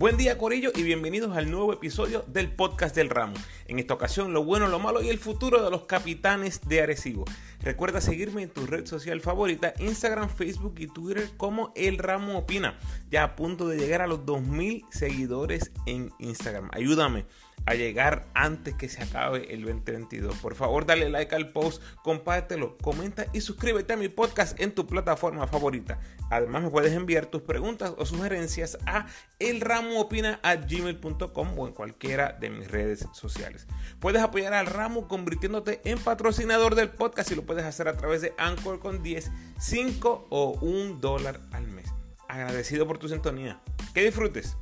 Buen día Corillo y bienvenidos al nuevo episodio del podcast del ramo. En esta ocasión lo bueno, lo malo y el futuro de los capitanes de Arecibo. Recuerda seguirme en tu red social favorita, Instagram, Facebook y Twitter como El Ramo Opina. Ya a punto de llegar a los 2000 seguidores en Instagram. Ayúdame a llegar antes que se acabe el 2022. Por favor, dale like al post, compártelo, comenta y suscríbete a mi podcast en tu plataforma favorita. Además, me puedes enviar tus preguntas o sugerencias a elramoopina.gmail.com o en cualquiera de mis redes sociales. Puedes apoyar al ramo convirtiéndote en patrocinador del podcast y lo puedes hacer a través de Anchor con 10, 5 o 1 dólar al mes. Agradecido por tu sintonía. Que disfrutes.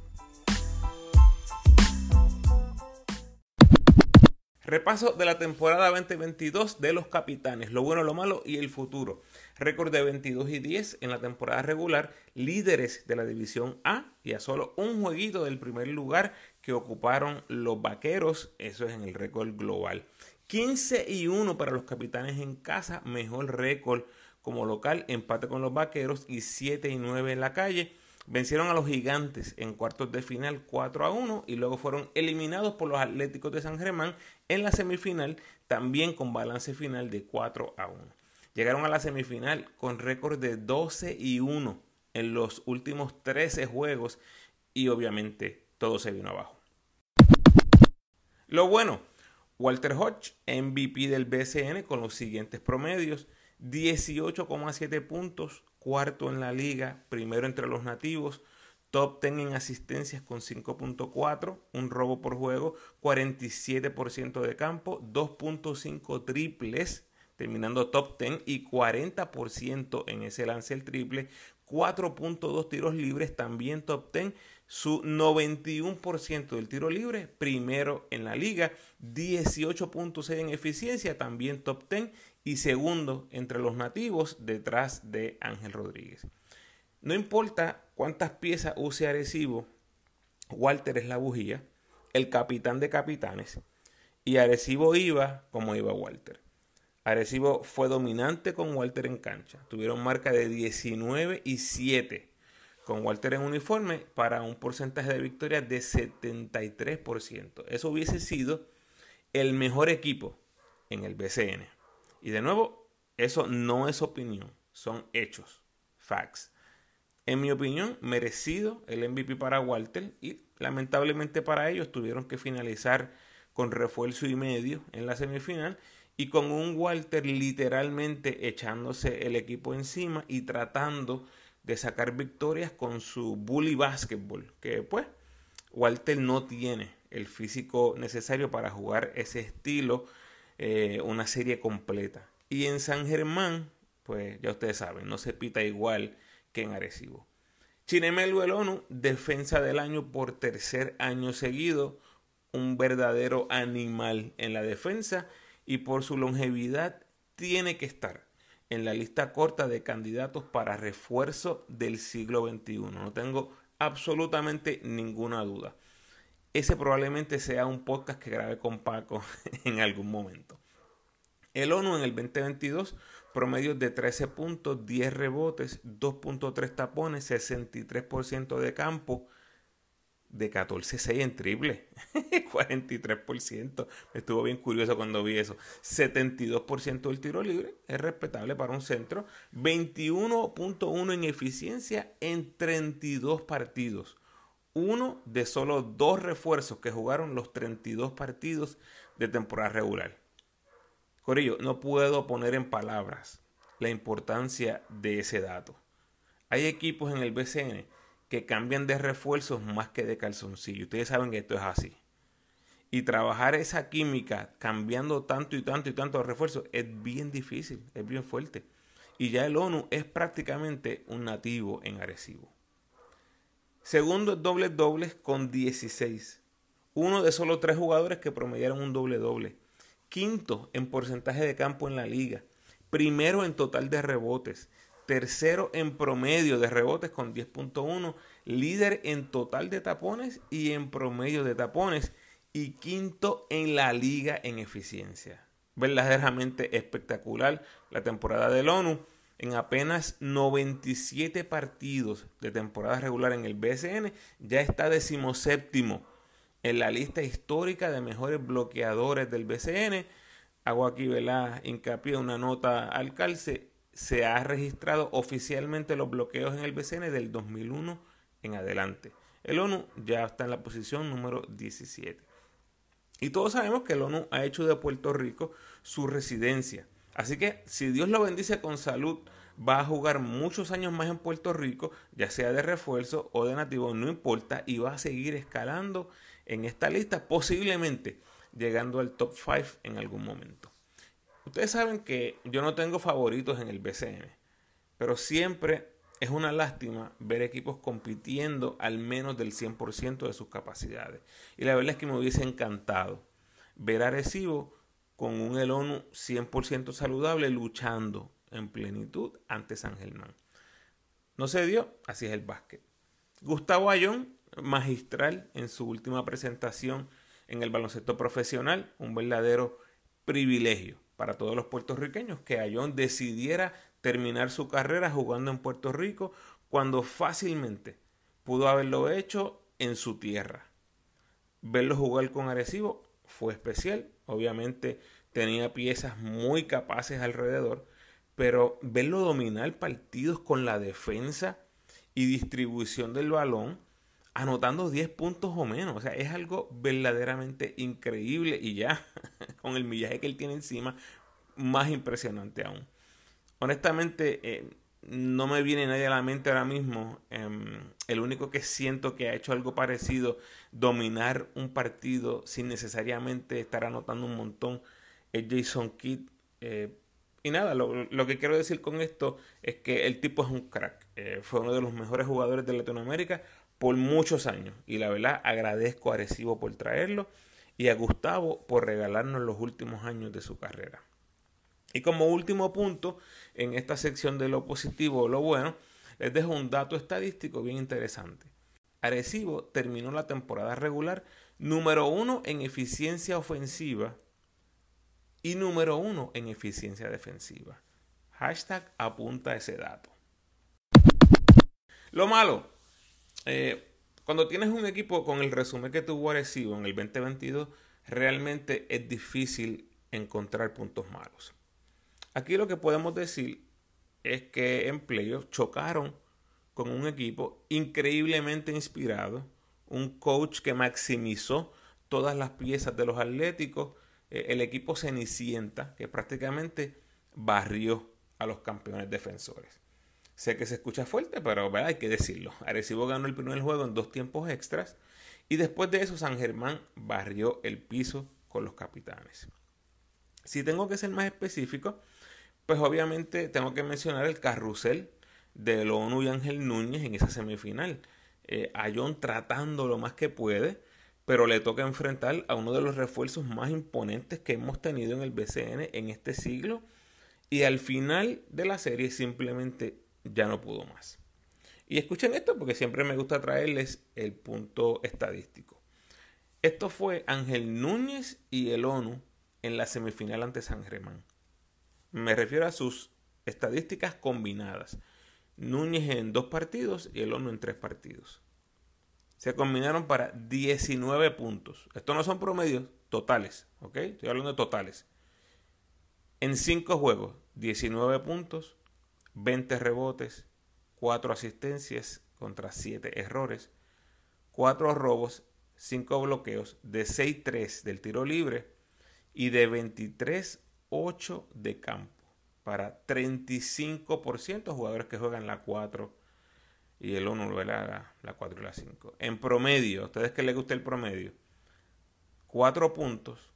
Repaso de la temporada 2022 de los capitanes, lo bueno, lo malo y el futuro. Récord de 22 y 10 en la temporada regular, líderes de la división A y a solo un jueguito del primer lugar que ocuparon los vaqueros, eso es en el récord global. 15 y 1 para los capitanes en casa, mejor récord como local, empate con los vaqueros y 7 y 9 en la calle. Vencieron a los gigantes en cuartos de final 4 a 1 y luego fueron eliminados por los Atléticos de San Germán en la semifinal, también con balance final de 4 a 1. Llegaron a la semifinal con récord de 12 y 1 en los últimos 13 juegos y obviamente todo se vino abajo. Lo bueno, Walter Hodge, MVP del BCN con los siguientes promedios, 18,7 puntos, cuarto en la liga, primero entre los nativos, top 10 en asistencias con 5.4, un robo por juego, 47% de campo, 2.5 triples, terminando top 10 y 40% en ese lance el triple, 4.2 tiros libres, también top 10, su 91% del tiro libre, primero en la liga, 18.6 en eficiencia, también top 10 y segundo entre los nativos detrás de Ángel Rodríguez. No importa cuántas piezas use Arecibo, Walter es la bujía, el capitán de capitanes, y Arecibo iba como iba Walter. Arecibo fue dominante con Walter en cancha. Tuvieron marca de 19 y 7 con Walter en uniforme para un porcentaje de victoria de 73%. Eso hubiese sido el mejor equipo en el BCN. Y de nuevo, eso no es opinión, son hechos, facts. En mi opinión, merecido el MVP para Walter y lamentablemente para ellos tuvieron que finalizar con refuerzo y medio en la semifinal y con un Walter literalmente echándose el equipo encima y tratando de sacar victorias con su bully basketball, que pues Walter no tiene el físico necesario para jugar ese estilo eh, una serie completa. Y en San Germán, pues ya ustedes saben, no se pita igual que en Arecibo. Chinemelo el ONU, defensa del año por tercer año seguido, un verdadero animal en la defensa y por su longevidad tiene que estar en la lista corta de candidatos para refuerzo del siglo XXI. No tengo absolutamente ninguna duda ese probablemente sea un podcast que grabe con Paco en algún momento. El ONU en el 2022, promedio de 13 puntos, 10 rebotes, 2.3 tapones, 63% de campo, de 14-6 en triple, 43%. Estuvo bien curioso cuando vi eso. 72% del tiro libre, es respetable para un centro. 21.1 en eficiencia en 32 partidos uno de solo dos refuerzos que jugaron los 32 partidos de temporada regular. Corillo, no puedo poner en palabras la importancia de ese dato. Hay equipos en el BCN que cambian de refuerzos más que de calzoncillo. Ustedes saben que esto es así. Y trabajar esa química cambiando tanto y tanto y tanto de refuerzos es bien difícil, es bien fuerte. Y ya el ONU es prácticamente un nativo en Arecibo. Segundo doble dobles con 16. Uno de solo tres jugadores que promediaron un doble doble. Quinto en porcentaje de campo en la liga. Primero en total de rebotes. Tercero en promedio de rebotes con 10.1. Líder en total de tapones y en promedio de tapones. Y quinto en la liga en eficiencia. Verdaderamente espectacular la temporada del ONU. en apenas 97 partidos de temporada regular en el BSN, ya está decimoséptimo en la lista histórica de mejores bloqueadores del BCN. Hago aquí ¿verdad? hincapié una nota al calce. Se ha registrado oficialmente los bloqueos en el BCN del 2001 en adelante. El ONU ya está en la posición número 17. Y todos sabemos que el ONU ha hecho de Puerto Rico su residencia. Así que si Dios lo bendice con salud, va a jugar muchos años más en Puerto Rico, ya sea de refuerzo o de nativo, no importa, y va a seguir escalando en esta lista, posiblemente llegando al top 5 en algún momento. Ustedes saben que yo no tengo favoritos en el BCN, pero siempre es una lástima ver equipos compitiendo al menos del 100% de sus capacidades. Y la verdad es que me hubiese encantado ver a Recibo con un Elonu 100% saludable luchando en plenitud ante San Germán. No se dio, así es el básquet. Gustavo Ayón, magistral en su última presentación en el baloncesto profesional, un verdadero privilegio para todos los puertorriqueños que Ayón decidiera terminar su carrera jugando en Puerto Rico cuando fácilmente pudo haberlo hecho en su tierra. Verlo jugar con Arecibo fue especial, obviamente tenía piezas muy capaces alrededor, pero verlo dominar partidos con la defensa y distribución del balón, anotando 10 puntos o menos. O sea, es algo verdaderamente increíble y ya con el millaje que él tiene encima, más impresionante aún honestamente, eh, no me viene nadie a la mente ahora mismo. Em, el único que siento que ha hecho algo parecido, dominar un partido sin necesariamente estar anotando un montón, es Jason Kidd. Eh, y nada, lo, que quiero decir con esto es que el tipo es un crack. Eh, fue uno de los mejores jugadores de Latinoamérica por muchos años. Y la verdad agradezco a Recibo por traerlo y a Gustavo por regalarnos los últimos años de su carrera. Y como último punto, en esta sección de lo positivo o lo bueno, les dejo un dato estadístico bien interesante. Arecibo terminó la temporada regular número uno en eficiencia ofensiva y número uno en eficiencia defensiva. Hashtag apunta ese dato. Lo malo, eh, cuando tienes un equipo con el resumen que tuvo Arecibo en el 2022, realmente es difícil encontrar puntos malos. Aquí lo que podemos decir es que en playoffs chocaron con un equipo increíblemente inspirado, un coach que maximizó todas las piezas de los atléticos, eh, el equipo Cenicienta, que prácticamente barrió a los campeones defensores. Sé que se escucha fuerte, pero hay que decirlo. Arecibo ganó el primer juego en dos tiempos extras y después de eso San Germán barrió el piso con los capitanes. Si tengo que ser más específico, pues obviamente tengo que mencionar el carrusel de ONU y Ángel Núñez en esa semifinal. Eh, a John tratando lo más que puede, pero le toca enfrentar a uno de los refuerzos más imponentes que hemos tenido en el BCN en este siglo. Y al final de la serie simplemente ya no pudo más. Y escuchen esto porque siempre me gusta traerles el punto estadístico. Esto fue Ángel Núñez y el ONU en la semifinal ante San Germán. Me refiero a sus estadísticas combinadas. Núñez en dos partidos y el ONU en tres partidos. Se combinaron para 19 puntos. Estos no son promedios totales, ¿ok? Estoy hablando de totales. En cinco juegos, 19 puntos, 20 rebotes, 4 asistencias contra 7 errores, 4 robos, 5 bloqueos, de 6-3 del tiro libre y de 23 8 de campo para 35% jugadores que juegan la 4 y el 1 la, la 4 y la 5. En promedio, ¿a ustedes que les gusta el promedio? 4 puntos,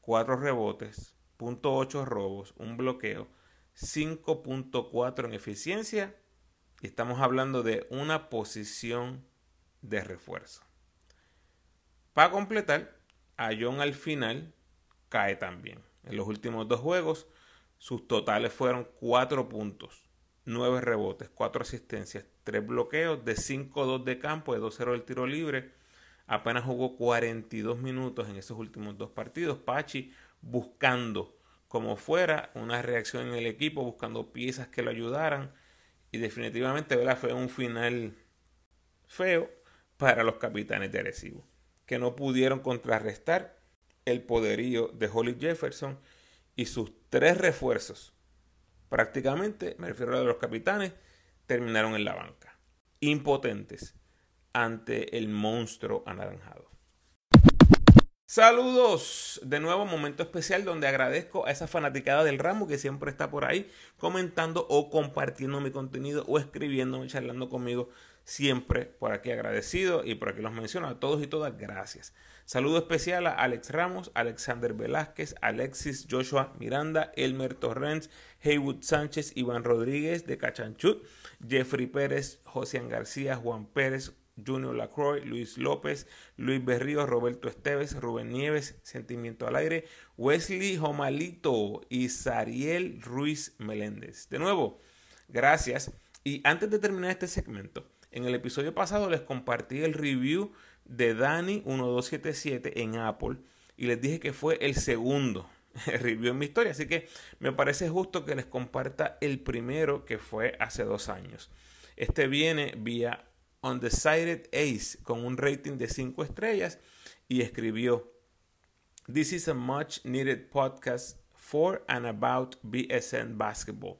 4 rebotes, .8 robos, un bloqueo, 5.4 en eficiencia y estamos hablando de una posición de refuerzo. Para completar, a John al final cae también. En los últimos dos juegos, sus totales fueron 4 puntos, 9 rebotes, 4 asistencias, 3 bloqueos, de 5-2 de campo, de 2-0 del tiro libre. Apenas jugó 42 minutos en esos últimos dos partidos. Pachi buscando como fuera, una reacción en el equipo buscando piezas que lo ayudaran y definitivamente fue un final feo para los capitanes de Arecibo, que no pudieron contrarrestar el poderío de Holly Jefferson y sus tres refuerzos. Prácticamente, me refiero a los capitanes, terminaron en la banca, impotentes ante el monstruo anaranjado. Saludos, de nuevo momento especial donde agradezco a esa fanaticada del ramo que siempre está por ahí comentando o compartiendo mi contenido o escribiéndome, charlando conmigo, siempre por aquí agradecido y por aquí los menciono a todos y todas, gracias. Saludo especial a Alex Ramos, Alexander Velázquez, Alexis Joshua Miranda, Elmer Torrens, Haywood Sánchez, Iván Rodríguez de Cachanchut, Jeffrey Pérez, José García, Juan Pérez, Junior Lacroix, Luis López, Luis Berrío, Roberto Esteves, Rubén Nieves, Sentimiento al Aire, Wesley Jomalito y Sariel Ruiz Meléndez. De nuevo, gracias. Y antes de terminar este segmento, en el episodio pasado les compartí el review de Dani1277 en Apple y les dije que fue el segundo review en mi historia. Así que me parece justo que les comparta el primero que fue hace dos años. Este viene vía Undecided Ace con un rating de 5 estrellas y escribió This is a much needed podcast for and about BSN basketball.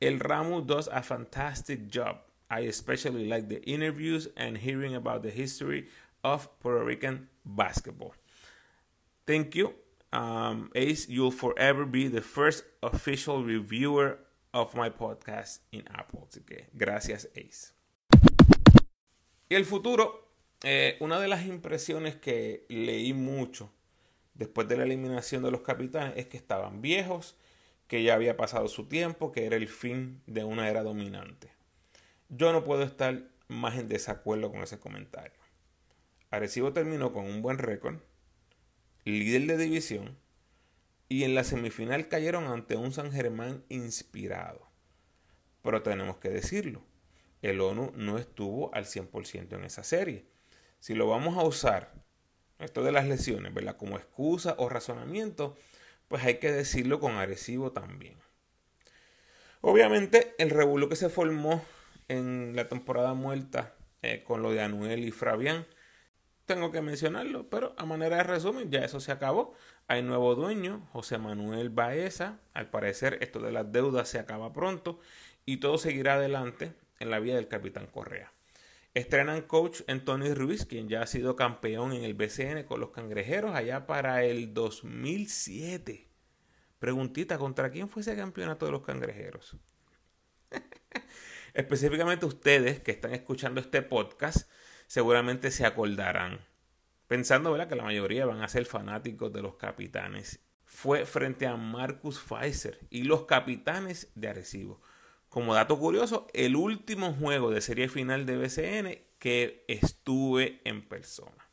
El Ramu does a fantastic job. I especially like the interviews and hearing about the history of Puerto Rican basketball. Thank you. Um, Ace, you'll forever be the first official reviewer of my podcast in Apple. Que gracias, Ace. Y el futuro, eh, una de las impresiones que leí mucho después de la eliminación de los capitanes es que estaban viejos, que ya había pasado su tiempo, que era el fin de una era dominante. Yo no puedo estar más en desacuerdo con ese comentario. Arecibo terminó con un buen récord, líder de división, y en la semifinal cayeron ante un San Germán inspirado. Pero tenemos que decirlo, el ONU no estuvo al 100% en esa serie. Si lo vamos a usar, esto de las lesiones, ¿verdad? Como excusa o razonamiento, pues hay que decirlo con Arecibo también. Obviamente, el revuelo que se formó en la temporada muerta eh, con lo de Anuel y Fabián, tengo que mencionarlo, pero a manera de resumen, ya eso se acabó. Hay nuevo dueño, José Manuel Baeza. Al parecer, esto de las deudas se acaba pronto y todo seguirá adelante en la vida del capitán Correa. Estrenan coach en Tony Ruiz, quien ya ha sido campeón en el BCN con los cangrejeros allá para el 2007. Preguntita, ¿contra quién fue ese campeonato de los cangrejeros? Específicamente ustedes que están escuchando este podcast seguramente se acordarán, pensando que la mayoría van a ser fanáticos de los capitanes. Fue frente a Marcus Pfizer y los capitanes de Arecibo. Como dato curioso, el último juego de serie final de BCN que estuve en persona.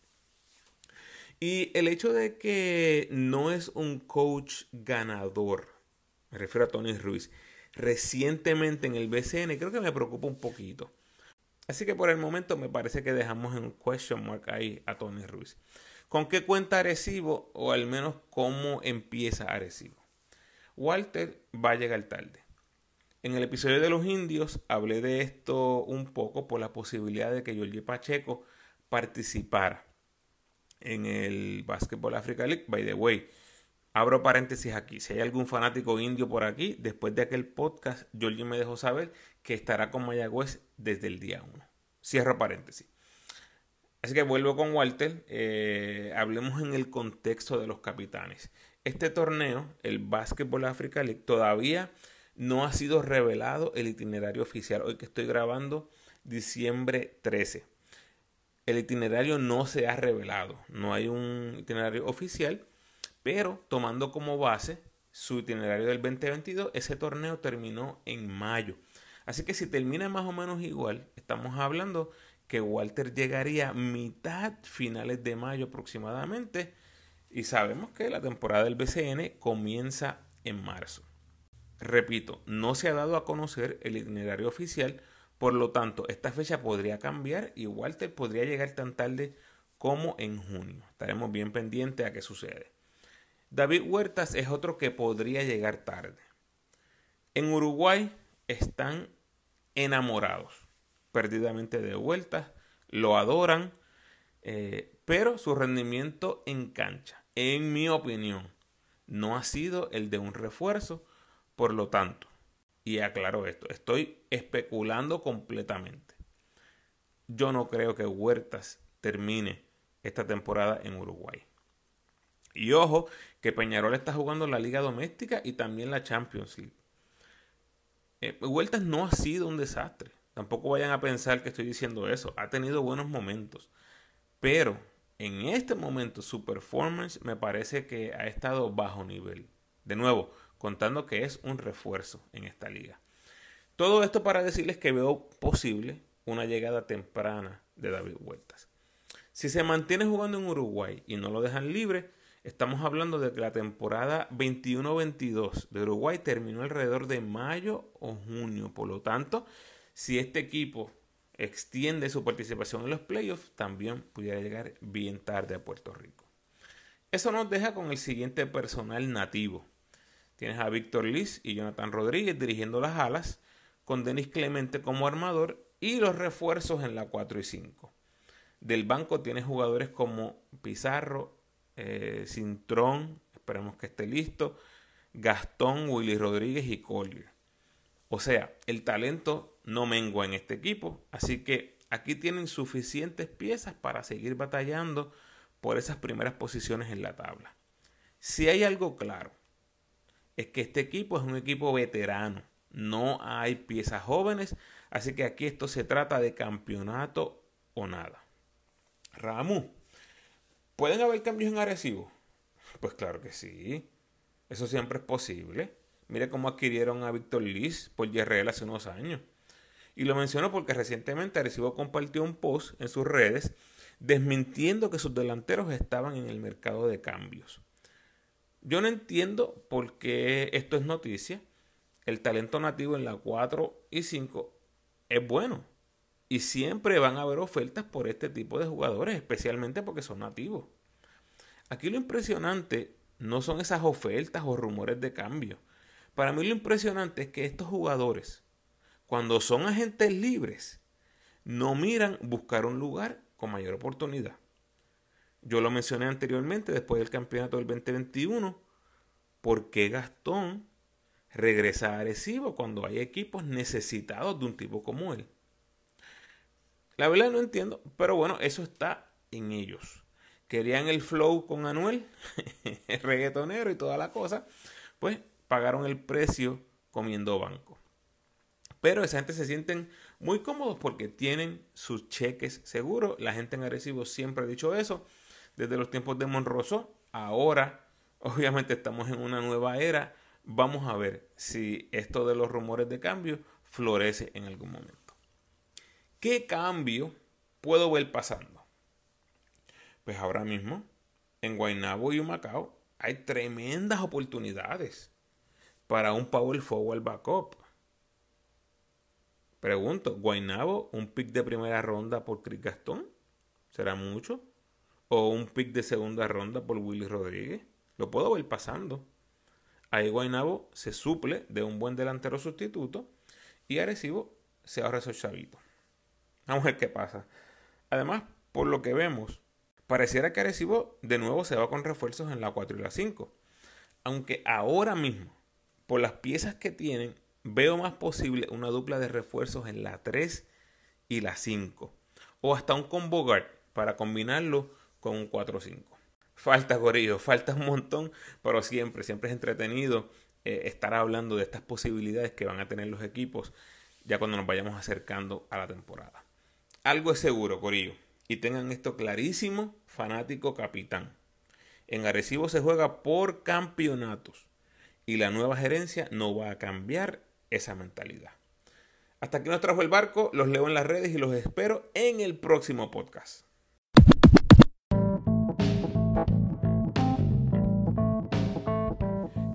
Y el hecho de que no es un coach ganador, me refiero a Tony Ruiz, recientemente en el BCN, creo que me preocupa un poquito. Así que por el momento me parece que dejamos en question mark ahí a Tony Ruiz. ¿Con qué cuenta Arecibo o al menos cómo empieza Arecibo? Walter va a llegar tarde. En el episodio de los indios hablé de esto un poco por la posibilidad de que Jorge Pacheco participara en el Basketball Africa League. By the way, abro paréntesis aquí. Si hay algún fanático indio por aquí, después de aquel podcast, Jorge me dejó saber que estará con Mayagüez desde el día 1. Cierro paréntesis. Así que vuelvo con Walter. Eh, hablemos en el contexto de los capitanes. Este torneo, el Basketball Africa League, todavía no ha sido revelado el itinerario oficial. Hoy que estoy grabando, diciembre 13. El itinerario no se ha revelado. No hay un itinerario oficial. Pero tomando como base su itinerario del 2022, ese torneo terminó en mayo. Así que si termina más o menos igual, estamos hablando que Walter llegaría mitad finales de mayo aproximadamente. Y sabemos que la temporada del BCN comienza en marzo. Repito, no se ha dado a conocer el itinerario oficial, por lo tanto, esta fecha podría cambiar y Walter podría llegar tan tarde como en junio. Estaremos bien pendientes a qué sucede. David Huertas es otro que podría llegar tarde. En Uruguay están enamorados perdidamente de Huertas, lo adoran, eh, pero su rendimiento en cancha, en mi opinión, no ha sido el de un refuerzo, por lo tanto, y aclaro esto, estoy especulando completamente. Yo no creo que Huertas termine esta temporada en Uruguay. Y ojo, que Peñarol está jugando la Liga Doméstica y también la Champions League. Eh, Huertas no ha sido un desastre. Tampoco vayan a pensar que estoy diciendo eso. Ha tenido buenos momentos. Pero en este momento su performance me parece que ha estado bajo nivel. De nuevo, contando que es un refuerzo en esta liga. Todo esto para decirles que veo posible una llegada temprana de David Huertas. Si se mantiene jugando en Uruguay y no lo dejan libre, estamos hablando de que la temporada 21-22 de Uruguay terminó alrededor de mayo o junio. Por lo tanto, si este equipo extiende su participación en los playoffs, también pudiera llegar bien tarde a Puerto Rico. Eso nos deja con el siguiente personal nativo. Tienes a Víctor Liz y Jonathan Rodríguez dirigiendo las alas, con Denis Clemente como armador y los refuerzos en la 4 y 5. Del banco tienes jugadores como Pizarro, eh, Cintrón, esperemos que esté listo, Gastón, Willy Rodríguez y Collier. O sea, el talento no mengua en este equipo, así que aquí tienen suficientes piezas para seguir batallando por esas primeras posiciones en la tabla. Si hay algo claro, es que este equipo es un equipo veterano, no hay piezas jóvenes, así que aquí esto se trata de campeonato o nada. Ramu, ¿pueden haber cambios en Arecibo? Pues claro que sí, eso siempre es posible. Mire cómo adquirieron a Víctor Liz por YRL hace unos años. Y lo menciono porque recientemente Arecibo compartió un post en sus redes desmintiendo que sus delanteros estaban en el mercado de cambios. Yo no entiendo por qué esto es noticia. El talento nativo en la 4 y 5 es bueno. Y siempre van a haber ofertas por este tipo de jugadores, especialmente porque son nativos. Aquí lo impresionante no son esas ofertas o rumores de cambio. Para mí lo impresionante es que estos jugadores, cuando son agentes libres, no miran buscar un lugar con mayor oportunidad. Yo lo mencioné anteriormente, después del campeonato del 2021, ¿por qué Gastón regresa a Arecibo cuando hay equipos necesitados de un tipo como él? La verdad no entiendo, pero bueno, eso está en ellos. Querían el flow con Anuel, el reggaetonero y toda la cosa, pues pagaron el precio comiendo banco. Pero esa gente se sienten muy cómodos porque tienen sus cheques seguros. La gente en Arecibo siempre ha dicho eso desde los tiempos de Monroso. Ahora, obviamente, estamos en una nueva era. Vamos a ver si esto de los rumores de cambio florece en algún momento. ¿Qué cambio puedo ver pasando? Pues ahora mismo, en Guaynabo y Humacao hay tremendas oportunidades para un power forward backup. Pregunto, ¿Guaynabo un pick de primera ronda por Chris Gastón? ¿Será mucho? O un pick de segunda ronda por Willy Rodríguez. Lo puedo ver pasando. Ahí Guaynabo se suple de un buen delantero sustituto y Arecibo se ahorra esos chavitos. Vamos a ver qué pasa. Además, por lo que vemos, pareciera que Arecibo de nuevo se va con refuerzos en la 4 y la 5. Aunque ahora mismo, por las piezas que tienen, veo más posible una dupla de refuerzos en la 3 y la 5. O hasta un combo guard para combinarlo con un 4-5. Falta, Gorillo, falta un montón, pero siempre, siempre es entretenido eh, estar hablando de estas posibilidades que van a tener los equipos ya cuando nos vayamos acercando a la temporada. Algo es seguro, Corillo, y tengan esto clarísimo, fanático capitán. En Arecibo se juega por campeonatos y la nueva gerencia no va a cambiar esa mentalidad. Hasta aquí nos trajo el barco, los leo en las redes y los espero en el próximo podcast.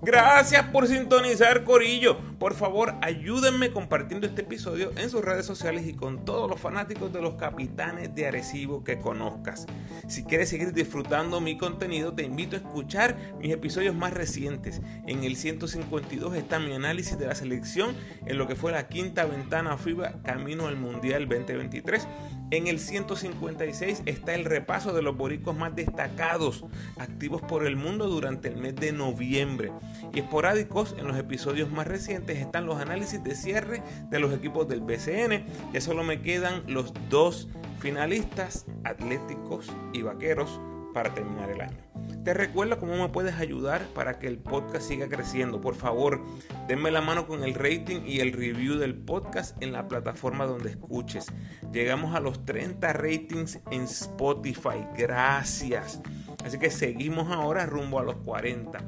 Gracias por sintonizar Corillo. Por favor, ayúdenme compartiendo este episodio en sus redes sociales y con todos los fanáticos de los capitanes de Arecibo que conozcas. Si quieres seguir disfrutando mi contenido, te invito a escuchar mis episodios más recientes. En el 152 está mi análisis de la selección en lo que fue la quinta ventana FIBA camino al Mundial 2023. En el 156 está el repaso de los boricos más destacados activos por el mundo durante el mes de noviembre y esporádicos en los episodios más recientes están los análisis de cierre de los equipos del BCN, que solo me quedan los dos finalistas, Atléticos y Vaqueros, para terminar el año. Te recuerdo cómo me puedes ayudar para que el podcast siga creciendo. Por favor, denme la mano con el rating y el review del podcast en la plataforma donde escuches. Llegamos a los 30 ratings en Spotify. Gracias. Así que seguimos ahora rumbo a los 40.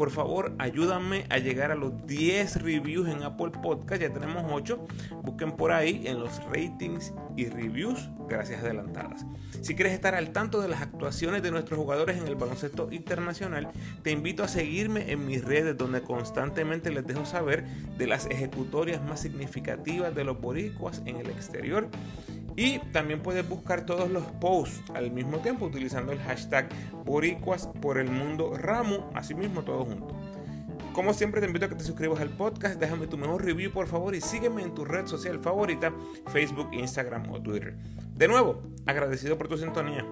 Por favor, ayúdame a llegar a los 10 reviews en Apple Podcast. Ya tenemos 8. Busquen por ahí en los ratings y reviews. Gracias adelantadas. Si quieres estar al tanto de las actuaciones de nuestros jugadores en el baloncesto internacional, te invito a seguirme en mis redes donde constantemente les dejo saber de las ejecutorias más significativas de los boricuas en el exterior y también puedes buscar todos los posts al mismo tiempo utilizando el hashtag Boricuas por el mundo así mismo todo junto. Como siempre te invito a que te suscribas al podcast, déjame tu mejor review por favor y sígueme en tu red social favorita, Facebook, Instagram o Twitter. De nuevo, agradecido por tu sintonía.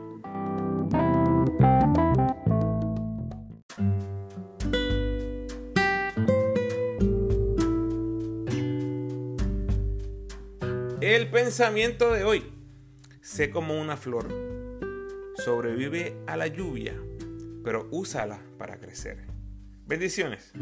Pensamiento de hoy. Sé como una flor. Sobrevive a la lluvia, pero úsala para crecer. Bendiciones.